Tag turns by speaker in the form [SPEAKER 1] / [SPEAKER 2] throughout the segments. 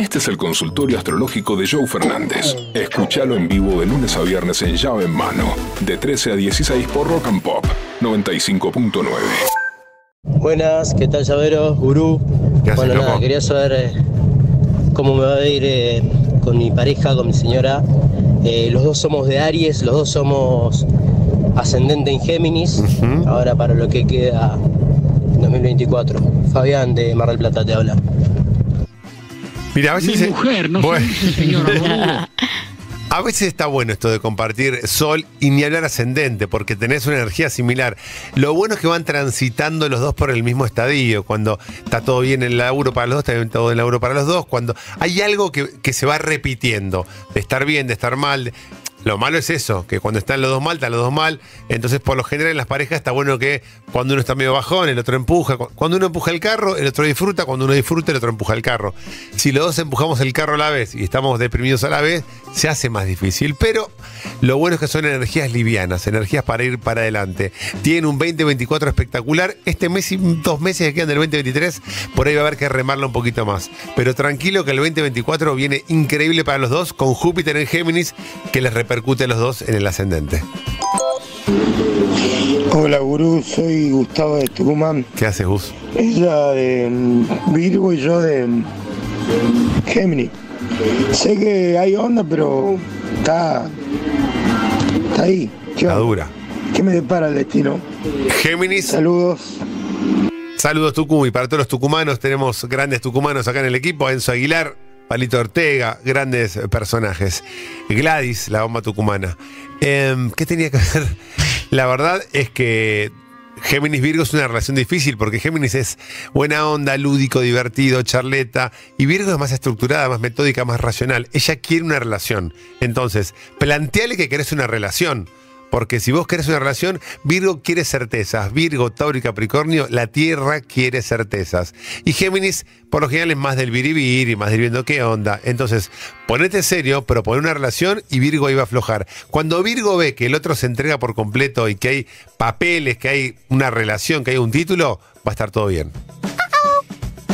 [SPEAKER 1] Este es el consultorio astrológico de Joe Fernández. Escúchalo en vivo de lunes a viernes en llave en mano, de 13 a 16 por Rock and Pop 95.9.
[SPEAKER 2] Buenas, ¿qué tal, llaveros? Gurú.
[SPEAKER 3] ¿Qué haces,
[SPEAKER 2] bueno, nada, quería saber eh, cómo me va a ir eh, con mi pareja, con mi señora. Eh, los dos somos de Aries, los dos somos ascendente en Géminis. Ahora para lo que queda 2024. Fabián de Mar del Plata te habla.
[SPEAKER 3] Mira, a veces.
[SPEAKER 4] Mi mujer, no
[SPEAKER 3] Bueno. A veces está bueno esto de compartir sol y ni hablar ascendente, porque tenés una energía similar. Lo bueno es que van transitando los dos por el mismo estadio. Cuando está todo bien en el laburo para los dos, está bien todo en el laburo para los dos. Cuando hay algo que, que se va repitiendo, de estar bien, de estar mal. Lo malo es eso, que cuando están los dos mal, están los dos mal. Entonces, por lo general en las parejas está bueno que cuando uno está medio bajón, el otro empuja. Cu- Cuando uno empuja el carro, el otro disfruta. Cuando uno disfruta, el otro empuja el carro. Si los dos empujamos el carro a la vez y estamos deprimidos a la vez, se hace más difícil. Pero lo bueno es que son energías livianas, energías para ir para adelante. Tienen un 2024 espectacular. Este mes y dos meses que quedan del 2023, por ahí va a haber que remarlo un poquito más. Pero tranquilo que el 2024 viene increíble para los dos, con Júpiter en Géminis, que les repercute los dos en el ascendente.
[SPEAKER 5] Hola gurú, soy Gustavo de Tucumán.
[SPEAKER 3] ¿Qué haces, Gus?
[SPEAKER 5] Ella de mm, Virgo y yo de mm, Gemini. Sé que hay onda, pero está, está ahí. ¿Qué, onda?
[SPEAKER 3] dura.
[SPEAKER 5] ¿Qué me depara el destino?
[SPEAKER 3] Géminis,
[SPEAKER 5] Saludos.
[SPEAKER 3] Saludos Tucumán y para todos los tucumanos tenemos grandes tucumanos acá en el equipo, Enzo Aguilar, Palito Ortega, grandes personajes. Gladys, la bomba tucumana. Em, ¿Qué tenía que ver? La verdad es que Géminis Virgo es una relación difícil porque Géminis es buena onda, lúdico, divertido, charleta y Virgo es más estructurada, más metódica, más racional. Ella quiere una relación. Entonces, planteale que querés una relación. Porque si vos querés una relación, Virgo quiere certezas. Virgo, Tauro y Capricornio, la Tierra quiere certezas. Y Géminis, por lo general, es más del virivir y más del viendo qué onda. Entonces, ponete serio, propone una relación y Virgo iba a aflojar. Cuando Virgo ve que el otro se entrega por completo y que hay papeles, que hay una relación, que hay un título, va a estar todo bien.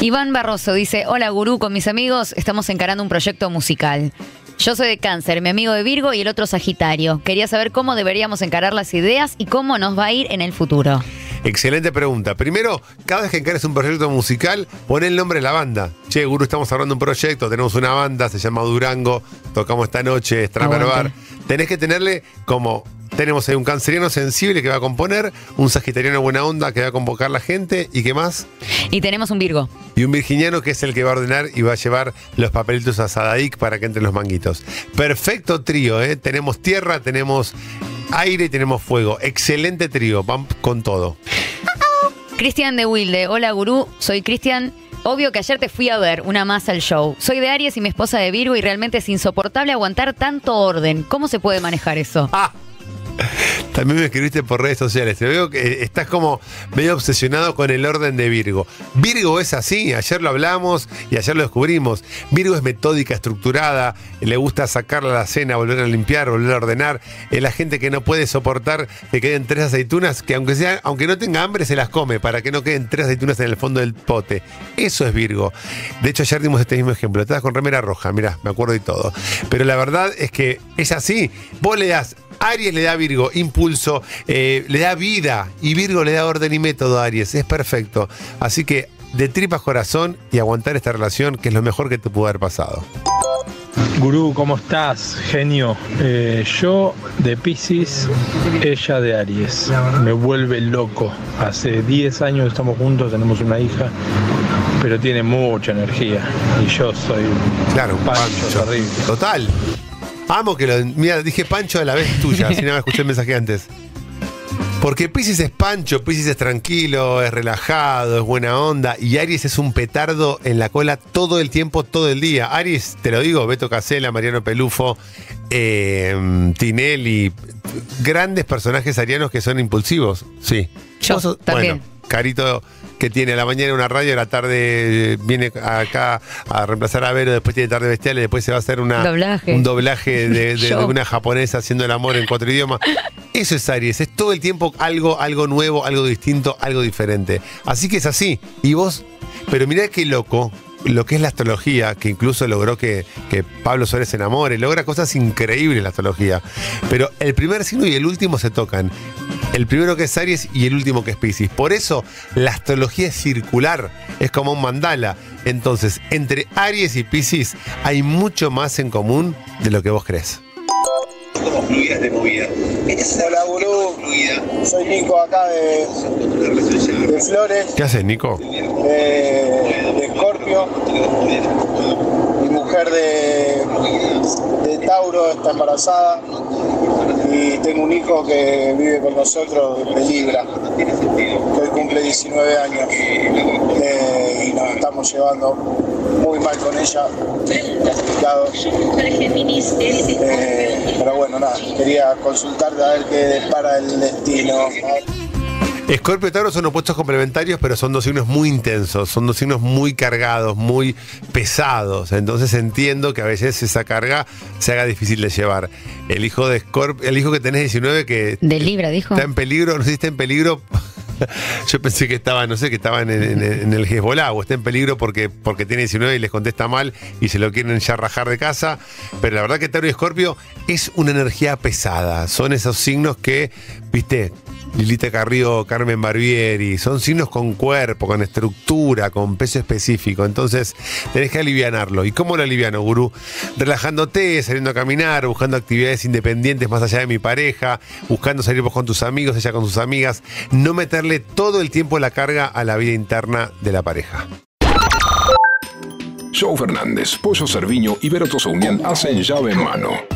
[SPEAKER 6] Iván Barroso dice, hola gurú, con mis amigos estamos encarando un proyecto musical. Yo soy de cáncer, mi amigo de Virgo y el otro Sagitario. Quería saber cómo deberíamos encarar las ideas y cómo nos va a ir en el futuro.
[SPEAKER 3] Excelente pregunta. Primero, cada vez que encares un proyecto musical, pon el nombre de la banda. Che, Guru, estamos hablando de un proyecto, tenemos una banda, se llama Durango, tocamos esta noche. Bar. Tenés que tenerle como. Tenemos ahí un canceriano sensible que va a componer, un sagitariano buena onda que va a convocar la gente, ¿y qué más?
[SPEAKER 6] Y tenemos un Virgo.
[SPEAKER 3] Y un virginiano que es el que va a ordenar y va a llevar los papelitos a Sadaic para que entren los manguitos. Perfecto trío, ¿eh? Tenemos tierra, tenemos aire y tenemos fuego. Excelente trío, van con todo.
[SPEAKER 6] Cristian de Wilde, hola gurú, soy Cristian. Obvio que ayer te fui a ver una más al show. Soy de Aries y mi esposa de Virgo y realmente es insoportable aguantar tanto orden. ¿Cómo se puede manejar eso?
[SPEAKER 3] Ah. También me escribiste por redes sociales. Te veo que estás como medio obsesionado con el orden de Virgo. Virgo es así, ayer lo hablamos y ayer lo descubrimos. Virgo es metódica, estructurada, le gusta sacarla a la cena, volver a limpiar, volver a ordenar. Es la gente que no puede soportar que queden tres aceitunas, que aunque sea, aunque no tenga hambre, se las come para que no queden tres aceitunas en el fondo del pote. Eso es Virgo. De hecho, ayer dimos este mismo ejemplo. Estás con remera roja, mirá, me acuerdo y todo. Pero la verdad es que es así. Vos le das Aries le da a Virgo impulso, eh, le da vida y Virgo le da orden y método a Aries. Es perfecto. Así que de tripas corazón y aguantar esta relación que es lo mejor que te pudo haber pasado.
[SPEAKER 7] Gurú, ¿cómo estás? Genio. Eh, yo de Pisces, ella de Aries. Me vuelve loco. Hace 10 años estamos juntos, tenemos una hija, pero tiene mucha energía. Y yo soy un
[SPEAKER 3] Claro, un
[SPEAKER 7] pancho,
[SPEAKER 3] pancho.
[SPEAKER 7] terrible.
[SPEAKER 3] Total. Amo que lo. Mira, dije Pancho a la vez tuya, si no me escuché el mensaje antes. Porque Pisces es Pancho, Pisces es tranquilo, es relajado, es buena onda. Y Aries es un petardo en la cola todo el tiempo, todo el día. Aries, te lo digo, Beto Casella, Mariano Pelufo, eh, Tinelli, grandes personajes arianos que son impulsivos. Sí.
[SPEAKER 6] Yo
[SPEAKER 3] sos-
[SPEAKER 6] también.
[SPEAKER 3] Bueno, Carito que tiene a la mañana una radio, a la tarde eh, viene acá a reemplazar a Vero, después tiene tarde bestial y después se va a hacer una,
[SPEAKER 6] Doblaje.
[SPEAKER 3] un doblaje de, de-
[SPEAKER 6] Yo.
[SPEAKER 3] de una japonesa haciendo el amor en cuatro idiomas. Eso es Aries, es todo el tiempo algo, algo nuevo, algo distinto, algo diferente. Así que es así. Y vos, pero mirá qué loco. lo que es la astrología, que incluso logró que, que Pablo Suárez se enamore, logra cosas increíbles la astrología. Pero el primer signo y el último se tocan. El primero que es Aries y el último que es Pisces. Por eso la astrología es circular, es como un mandala. Entonces, entre Aries y Pisces hay mucho más en común de lo que vos crees.
[SPEAKER 5] Hola, gurú. Soy Nico acá de, de Flores,
[SPEAKER 3] ¿Qué haces, Nico?
[SPEAKER 5] de, de Escorpio. Mi mujer de, de Tauro está embarazada y tengo un hijo que vive con nosotros de Libra, que hoy cumple 19 años Eh, y nos estamos llevando muy mal con ella. Eh, pero bueno, nada, quería consultarte a ver qué depara el destino.
[SPEAKER 3] Escorpio y Tauro son opuestos complementarios, pero son dos signos muy intensos, son dos signos muy cargados, muy pesados. Entonces entiendo que a veces esa carga se haga difícil de llevar. El hijo de Escorpio, el hijo que tenés 19 que
[SPEAKER 6] De Libra, dijo.
[SPEAKER 3] está en peligro, no sé si está en peligro. Yo pensé que estaba, no sé, que estaba en, en- en el Hezbollah o está en peligro porque, porque tiene 19 y les contesta mal y se lo quieren ya rajar de casa. Pero la verdad que Tauro y Escorpio es una energía pesada. Son esos signos que, viste, Lilita Carrillo, Carmen Barbieri, son signos con cuerpo, con estructura, con peso específico. Entonces, tenés que alivianarlo. ¿Y cómo lo aliviano, gurú? Relajándote, saliendo a caminar, buscando actividades independientes más allá de mi pareja, buscando salir vos con tus amigos, ella con sus amigas. No meterle todo el tiempo la carga a la vida interna de la pareja.
[SPEAKER 1] Joe Fernández, Pollo Cerviño y Vero Tosaunian hacen llave en mano.